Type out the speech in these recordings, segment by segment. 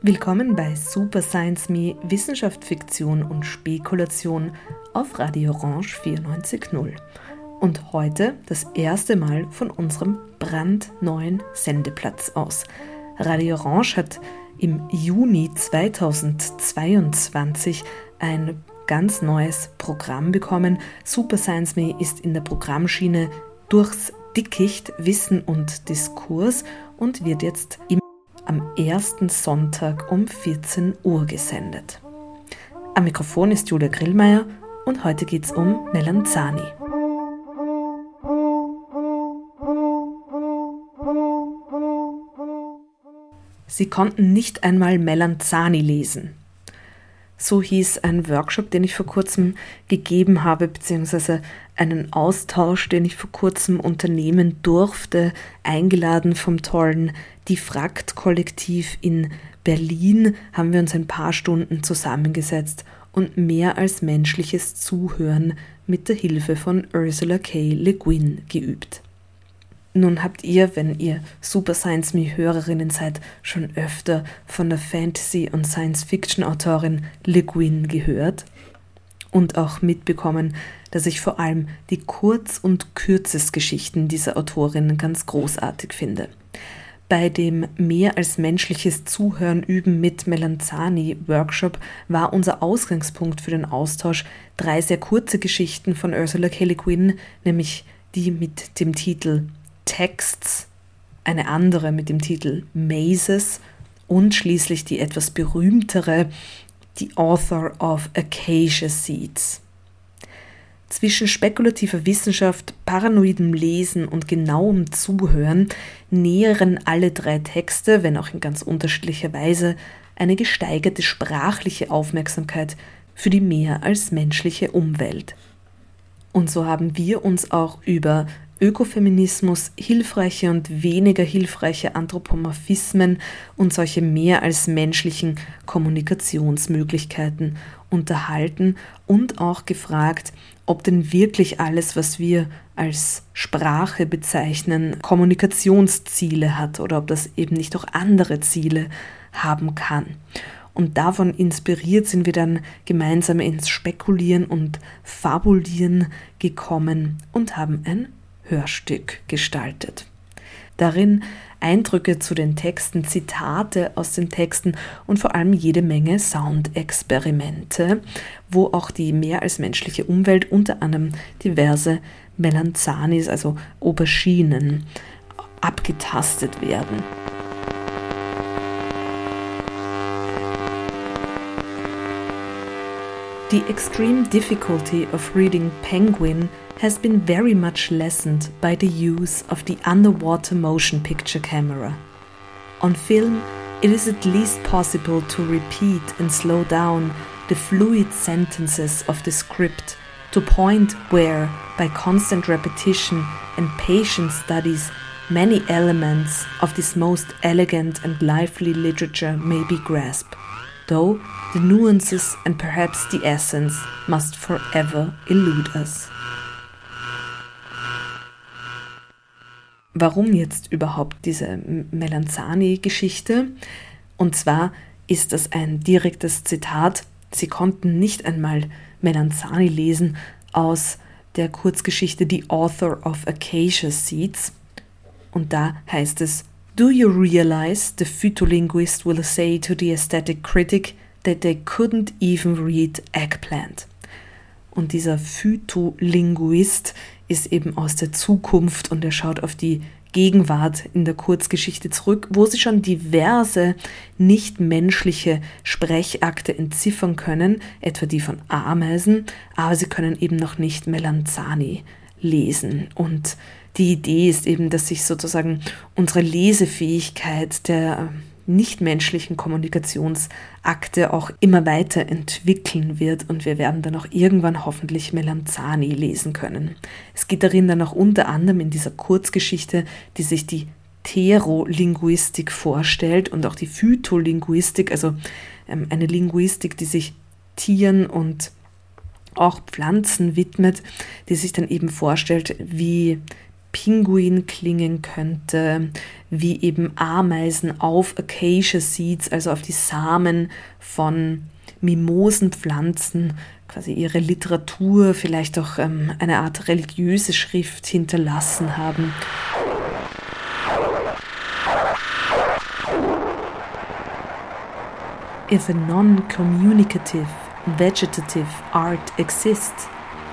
Willkommen bei Super Science Me Wissenschaft, Fiktion und Spekulation auf Radio Orange 94.0. Und heute das erste Mal von unserem brandneuen Sendeplatz aus. Radio Orange hat im Juni 2022 ein ganz neues Programm bekommen. Super Science Me ist in der Programmschiene durchs Dickicht Wissen und Diskurs und wird jetzt im, am ersten Sonntag um 14 Uhr gesendet. Am Mikrofon ist Julia Grillmeier und heute geht es um Melanzani. Sie konnten nicht einmal Melanzani lesen. So hieß ein Workshop, den ich vor kurzem gegeben habe, beziehungsweise einen Austausch, den ich vor kurzem unternehmen durfte, eingeladen vom tollen Diffrakt-Kollektiv in Berlin, haben wir uns ein paar Stunden zusammengesetzt und mehr als menschliches Zuhören mit der Hilfe von Ursula K. Le Guin geübt. Nun habt ihr, wenn ihr Super Science Me Hörerinnen seid, schon öfter von der Fantasy- und Science-Fiction-Autorin Le Guin gehört und auch mitbekommen, dass ich vor allem die Kurz- und Kürzesgeschichten dieser Autorin ganz großartig finde. Bei dem mehr als menschliches Zuhören üben mit Melanzani Workshop war unser Ausgangspunkt für den Austausch drei sehr kurze Geschichten von Ursula K. Le Guin, nämlich die mit dem Titel Texts, eine andere mit dem Titel Mazes und schließlich die etwas berühmtere The Author of Acacia Seeds. Zwischen spekulativer Wissenschaft, paranoidem Lesen und genauem Zuhören näheren alle drei Texte, wenn auch in ganz unterschiedlicher Weise, eine gesteigerte sprachliche Aufmerksamkeit für die mehr als menschliche Umwelt. Und so haben wir uns auch über Ökofeminismus, hilfreiche und weniger hilfreiche Anthropomorphismen und solche mehr als menschlichen Kommunikationsmöglichkeiten unterhalten und auch gefragt, ob denn wirklich alles, was wir als Sprache bezeichnen, Kommunikationsziele hat oder ob das eben nicht auch andere Ziele haben kann. Und davon inspiriert sind wir dann gemeinsam ins Spekulieren und Fabulieren gekommen und haben ein Hörstück gestaltet. Darin Eindrücke zu den Texten, Zitate aus den Texten und vor allem jede Menge Soundexperimente, wo auch die mehr als menschliche Umwelt, unter anderem diverse Melanzanis, also Auberginen, abgetastet werden. The extreme difficulty of reading Penguin has been very much lessened by the use of the underwater motion picture camera. On film, it is at least possible to repeat and slow down the fluid sentences of the script to point where, by constant repetition and patient studies, many elements of this most elegant and lively literature may be grasped though the nuances and perhaps the essence must forever elude us. Warum jetzt überhaupt diese Melanzani-Geschichte? Und zwar ist das ein direktes Zitat. Sie konnten nicht einmal Melanzani lesen aus der Kurzgeschichte The Author of Acacia Seeds. Und da heißt es, Do you realize the phytolinguist will say to the aesthetic critic that they couldn't even read eggplant? Und dieser Phytolinguist ist eben aus der Zukunft und er schaut auf die Gegenwart in der Kurzgeschichte zurück, wo sie schon diverse nichtmenschliche Sprechakte entziffern können, etwa die von Ameisen, aber sie können eben noch nicht Melanzani lesen. Und die Idee ist eben, dass sich sozusagen unsere Lesefähigkeit der nichtmenschlichen Kommunikationsakte auch immer weiter entwickeln wird und wir werden dann auch irgendwann hoffentlich Melanzani lesen können. Es geht darin dann auch unter anderem in dieser Kurzgeschichte, die sich die Therolinguistik vorstellt und auch die Phytolinguistik, also ähm, eine Linguistik, die sich Tieren und auch Pflanzen widmet, die sich dann eben vorstellt, wie Pinguin klingen könnte, wie eben Ameisen auf Acacia Seeds, also auf die Samen von Mimosenpflanzen, quasi ihre Literatur, vielleicht auch ähm, eine Art religiöse Schrift hinterlassen haben. If a non-communicative vegetative art exists,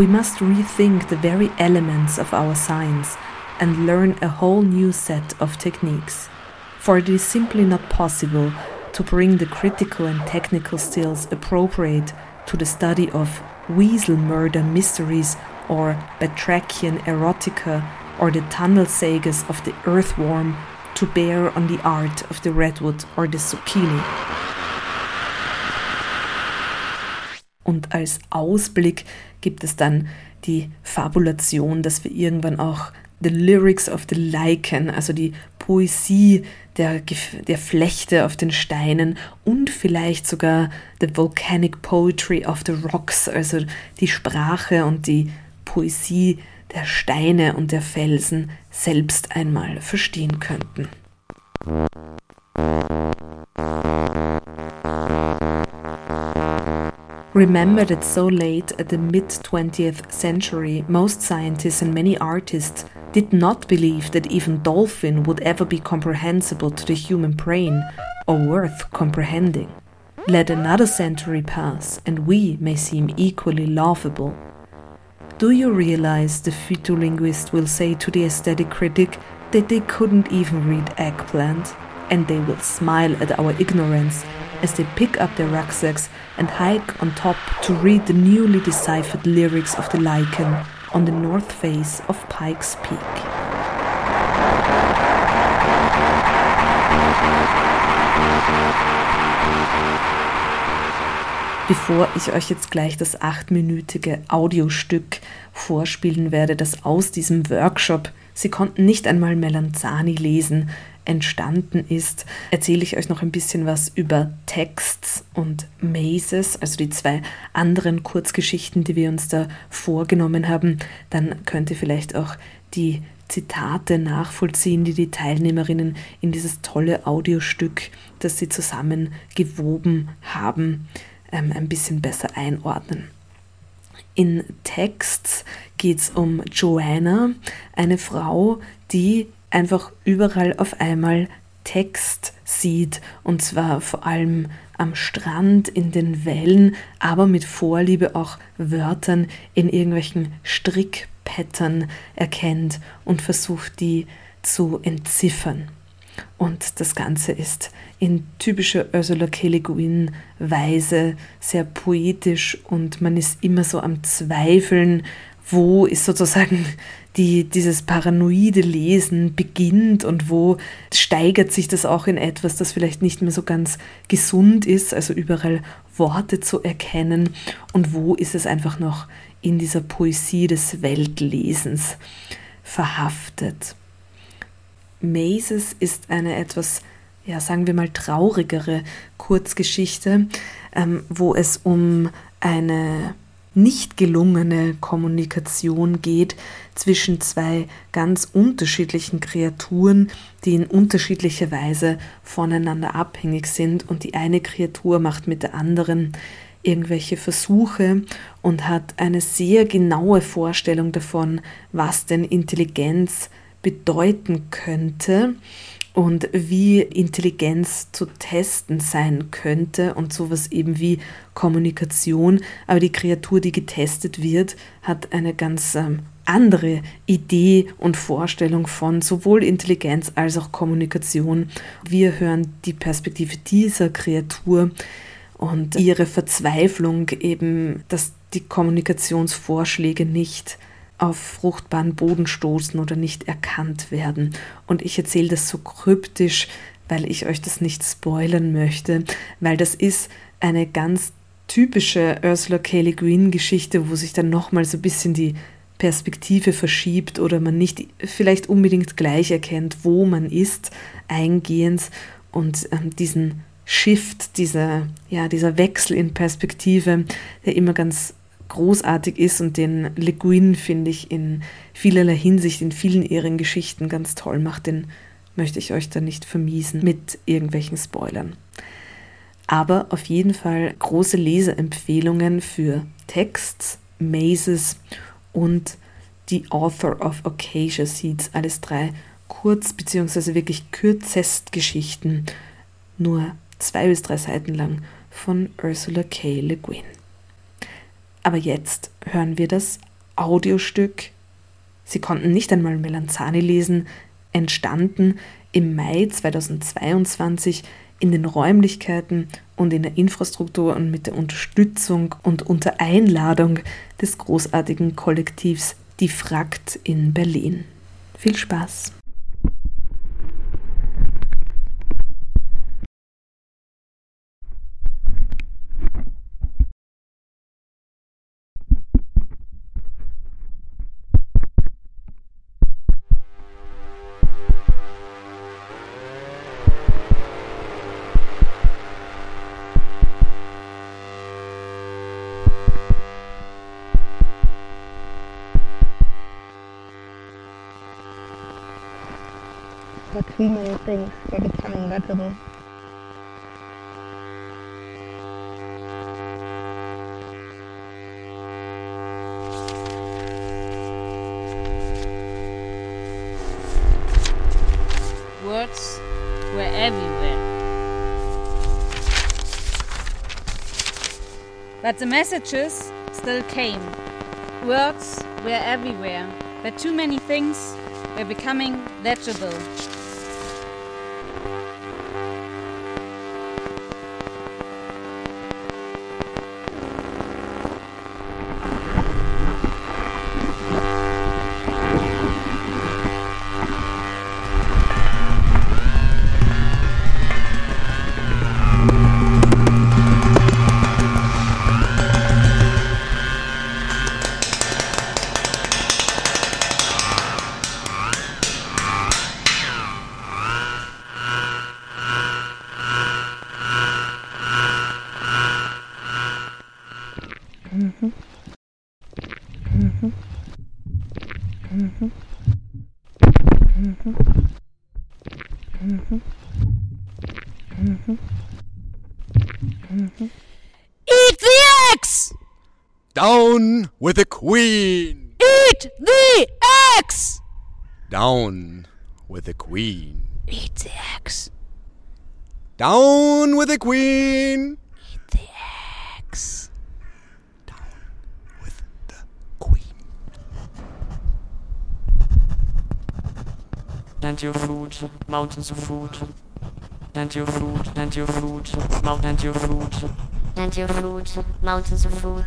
we must rethink the very elements of our science and learn a whole new set of techniques. For it is simply not possible to bring the critical and technical skills appropriate to the study of weasel murder mysteries or batrachian erotica or the tunnel sagas of the earthworm to bear on the art of the redwood or the zucchini. Und als Ausblick gibt es dann die Fabulation, dass wir irgendwann auch The Lyrics of the Lichen, also die Poesie der, der Flechte auf den Steinen und vielleicht sogar The Volcanic Poetry of the Rocks, also die Sprache und die Poesie der Steine und der Felsen selbst einmal verstehen könnten. Remember that so late at the mid 20th century, most scientists and many artists did not believe that even dolphin would ever be comprehensible to the human brain or worth comprehending. Let another century pass, and we may seem equally laughable. Do you realize the phytolinguist will say to the aesthetic critic that they couldn't even read eggplant? And they will smile at our ignorance as they pick up their rucksacks and hike on top to read the newly deciphered lyrics of the lichen on the north face of Pikes Peak. Bevor ich euch jetzt gleich das achtminütige Audiostück vorspielen werde, das aus diesem Workshop, Sie konnten nicht einmal Melanzani lesen, entstanden ist, erzähle ich euch noch ein bisschen was über Texts und Mazes, also die zwei anderen Kurzgeschichten, die wir uns da vorgenommen haben. Dann könnt ihr vielleicht auch die Zitate nachvollziehen, die die Teilnehmerinnen in dieses tolle Audiostück, das sie zusammen gewoben haben, ähm, ein bisschen besser einordnen. In Texts geht es um Joanna, eine Frau, die einfach überall auf einmal Text sieht und zwar vor allem am Strand, in den Wellen, aber mit Vorliebe auch Wörtern in irgendwelchen Strickpattern erkennt und versucht, die zu entziffern. Und das Ganze ist in typischer Ursula K. Le Guin-Weise sehr poetisch und man ist immer so am Zweifeln, wo ist sozusagen die, dieses paranoide Lesen beginnt und wo steigert sich das auch in etwas, das vielleicht nicht mehr so ganz gesund ist, also überall Worte zu erkennen und wo ist es einfach noch in dieser Poesie des Weltlesens verhaftet. Mazes ist eine etwas, ja, sagen wir mal, traurigere Kurzgeschichte, ähm, wo es um eine nicht gelungene Kommunikation geht zwischen zwei ganz unterschiedlichen Kreaturen, die in unterschiedlicher Weise voneinander abhängig sind. Und die eine Kreatur macht mit der anderen irgendwelche Versuche und hat eine sehr genaue Vorstellung davon, was denn Intelligenz bedeuten könnte und wie Intelligenz zu testen sein könnte und sowas eben wie Kommunikation. Aber die Kreatur, die getestet wird, hat eine ganz ähm, andere Idee und Vorstellung von sowohl Intelligenz als auch Kommunikation. Wir hören die Perspektive dieser Kreatur und ihre Verzweiflung eben, dass die Kommunikationsvorschläge nicht auf fruchtbaren Boden stoßen oder nicht erkannt werden. Und ich erzähle das so kryptisch, weil ich euch das nicht spoilern möchte, weil das ist eine ganz typische Ursula K. Le Guin Geschichte, wo sich dann nochmal so ein bisschen die Perspektive verschiebt oder man nicht vielleicht unbedingt gleich erkennt, wo man ist, eingehend und ähm, diesen Shift, dieser, ja, dieser Wechsel in Perspektive, der immer ganz großartig ist und den Le Guin, finde ich, in vielerlei Hinsicht, in vielen ihren Geschichten ganz toll macht, den möchte ich euch da nicht vermiesen mit irgendwelchen Spoilern. Aber auf jeden Fall große Leseempfehlungen für Texts, Mazes und The Author of Acacia Seeds, alles drei kurz- bzw. wirklich kürzest Geschichten, nur zwei bis drei Seiten lang von Ursula K. Le Guin. Aber jetzt hören wir das Audiostück. Sie konnten nicht einmal Melanzani lesen, entstanden im Mai 2022 in den Räumlichkeiten und in der Infrastruktur und mit der Unterstützung und unter Einladung des großartigen Kollektivs Die Frakt in Berlin. Viel Spaß! Too many things were becoming legible. Words were everywhere. But the messages still came. Words were everywhere, but too many things were becoming legible. Down with the queen! Eat the eggs! Down with the queen! Eat the eggs. Down with the queen! Eat the eggs. With the queen. Plenty of food, mountains of food. Plenty of food, plenty of food, mount plenty of food. Plenty of food, mountains of food.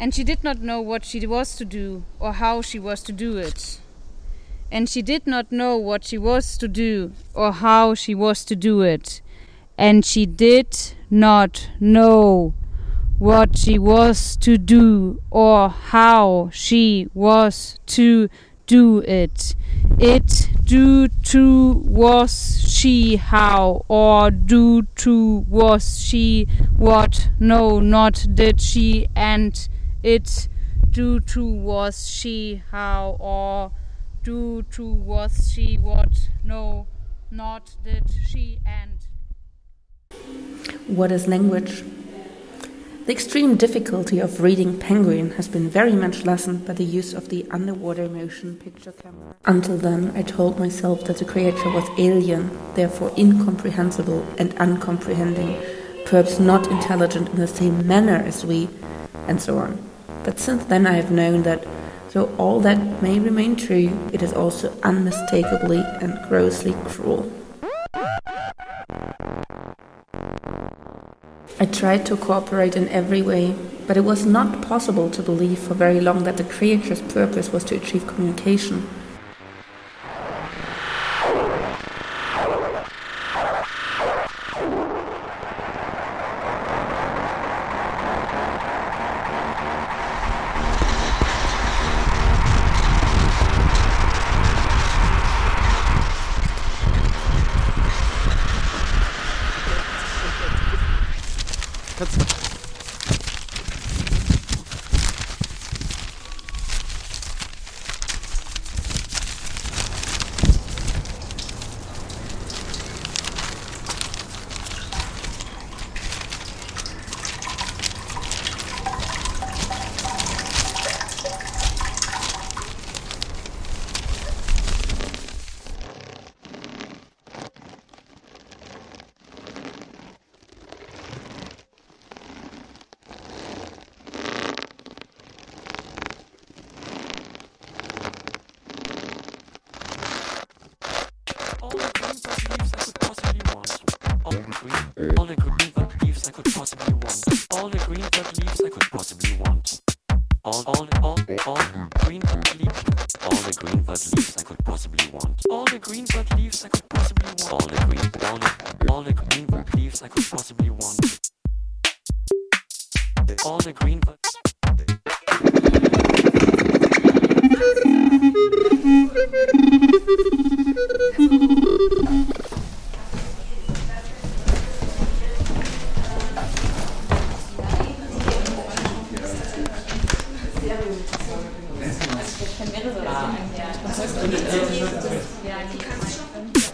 And she did not know what she was to do or how she was to do it. And she did not know what she was to do or how she was to do it. And she did not know what she was to do or how she was to do it. It do to was she how or do to was she what no not did she and it do to was she how or do to was she what no not did she and What is language? The extreme difficulty of reading Penguin has been very much lessened by the use of the underwater motion picture camera. Until then, I told myself that the creature was alien, therefore incomprehensible and uncomprehending, perhaps not intelligent in the same manner as we, and so on. But since then, I have known that, though all that may remain true, it is also unmistakably and grossly cruel. I tried to cooperate in every way, but it was not possible to believe for very long that the creature's purpose was to achieve communication. All, all, all, all green leaves. All the green bird leaves I could possibly want. All the green bird leaves I could possibly want. All the green, all the, all the green bird leaves I could possibly want. All the green bird.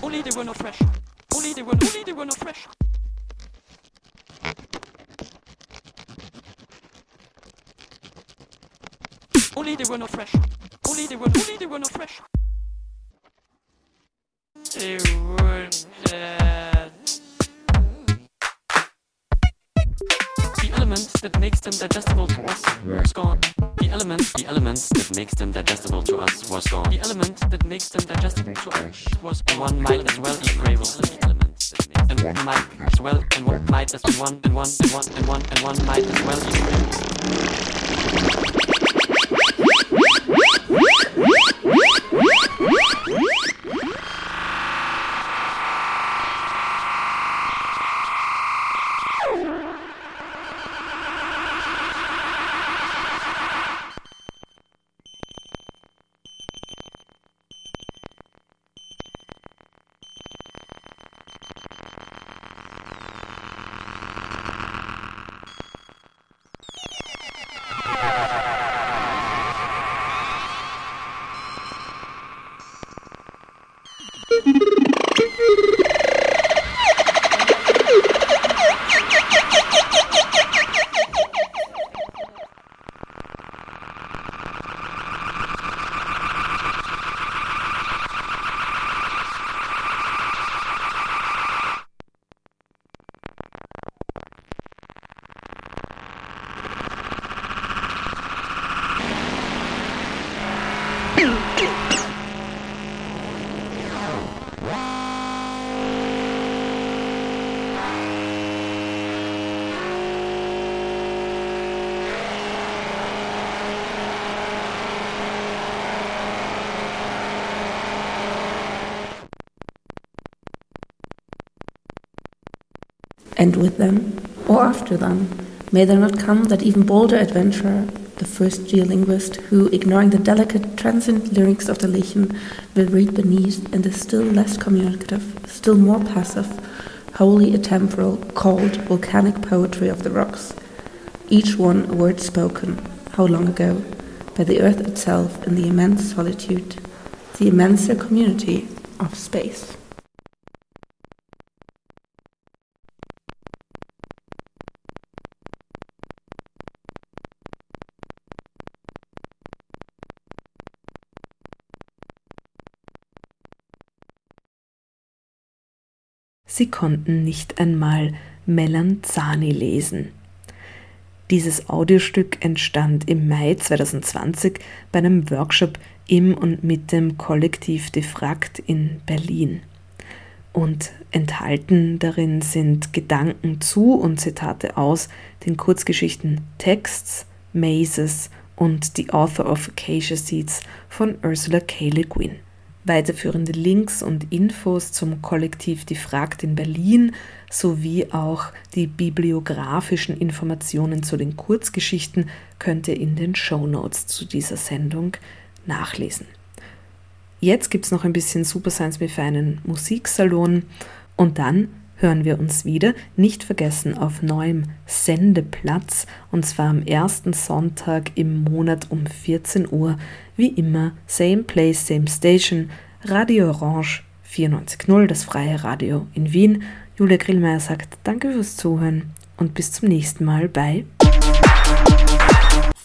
Only they were not fresh. Only they were, only they were not fresh. Only they were not fresh. Only they were, only they were not fresh. They weren't dead. The element that makes them digestible to us was gone. The element, the element that makes them digestible to us was gone. The element that makes them digestible to us was and one might as well eat gravel. The element that makes and one might as well and one might as one and one and one and one and one might as well eat gravel. And with them, or after them, may there not come that even bolder adventurer, the first geolinguist, who, ignoring the delicate, transient lyrics of the Lichen, will read beneath in the still less communicative, still more passive, wholly atemporal, cold, volcanic poetry of the rocks, each one a word spoken, how long ago, by the earth itself in the immense solitude, the immenser community of space. Sie konnten nicht einmal Melanzani lesen. Dieses Audiostück entstand im Mai 2020 bei einem Workshop im und mit dem Kollektiv Defragt in Berlin. Und enthalten darin sind Gedanken zu und Zitate aus den Kurzgeschichten Texts, Mazes und The Author of Acacia Seeds von Ursula K. Le Guin. Weiterführende Links und Infos zum Kollektiv Die Fragt in Berlin sowie auch die bibliografischen Informationen zu den Kurzgeschichten könnt ihr in den Show Notes zu dieser Sendung nachlesen. Jetzt gibt es noch ein bisschen Super Science Me für einen Musiksalon und dann hören wir uns wieder, nicht vergessen, auf neuem Sendeplatz und zwar am ersten Sonntag im Monat um 14 Uhr. Wie immer, same place, same station, Radio Orange 94.0, das freie Radio in Wien. Julia Grillmeier sagt Danke fürs Zuhören und bis zum nächsten Mal bei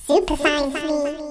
Super Science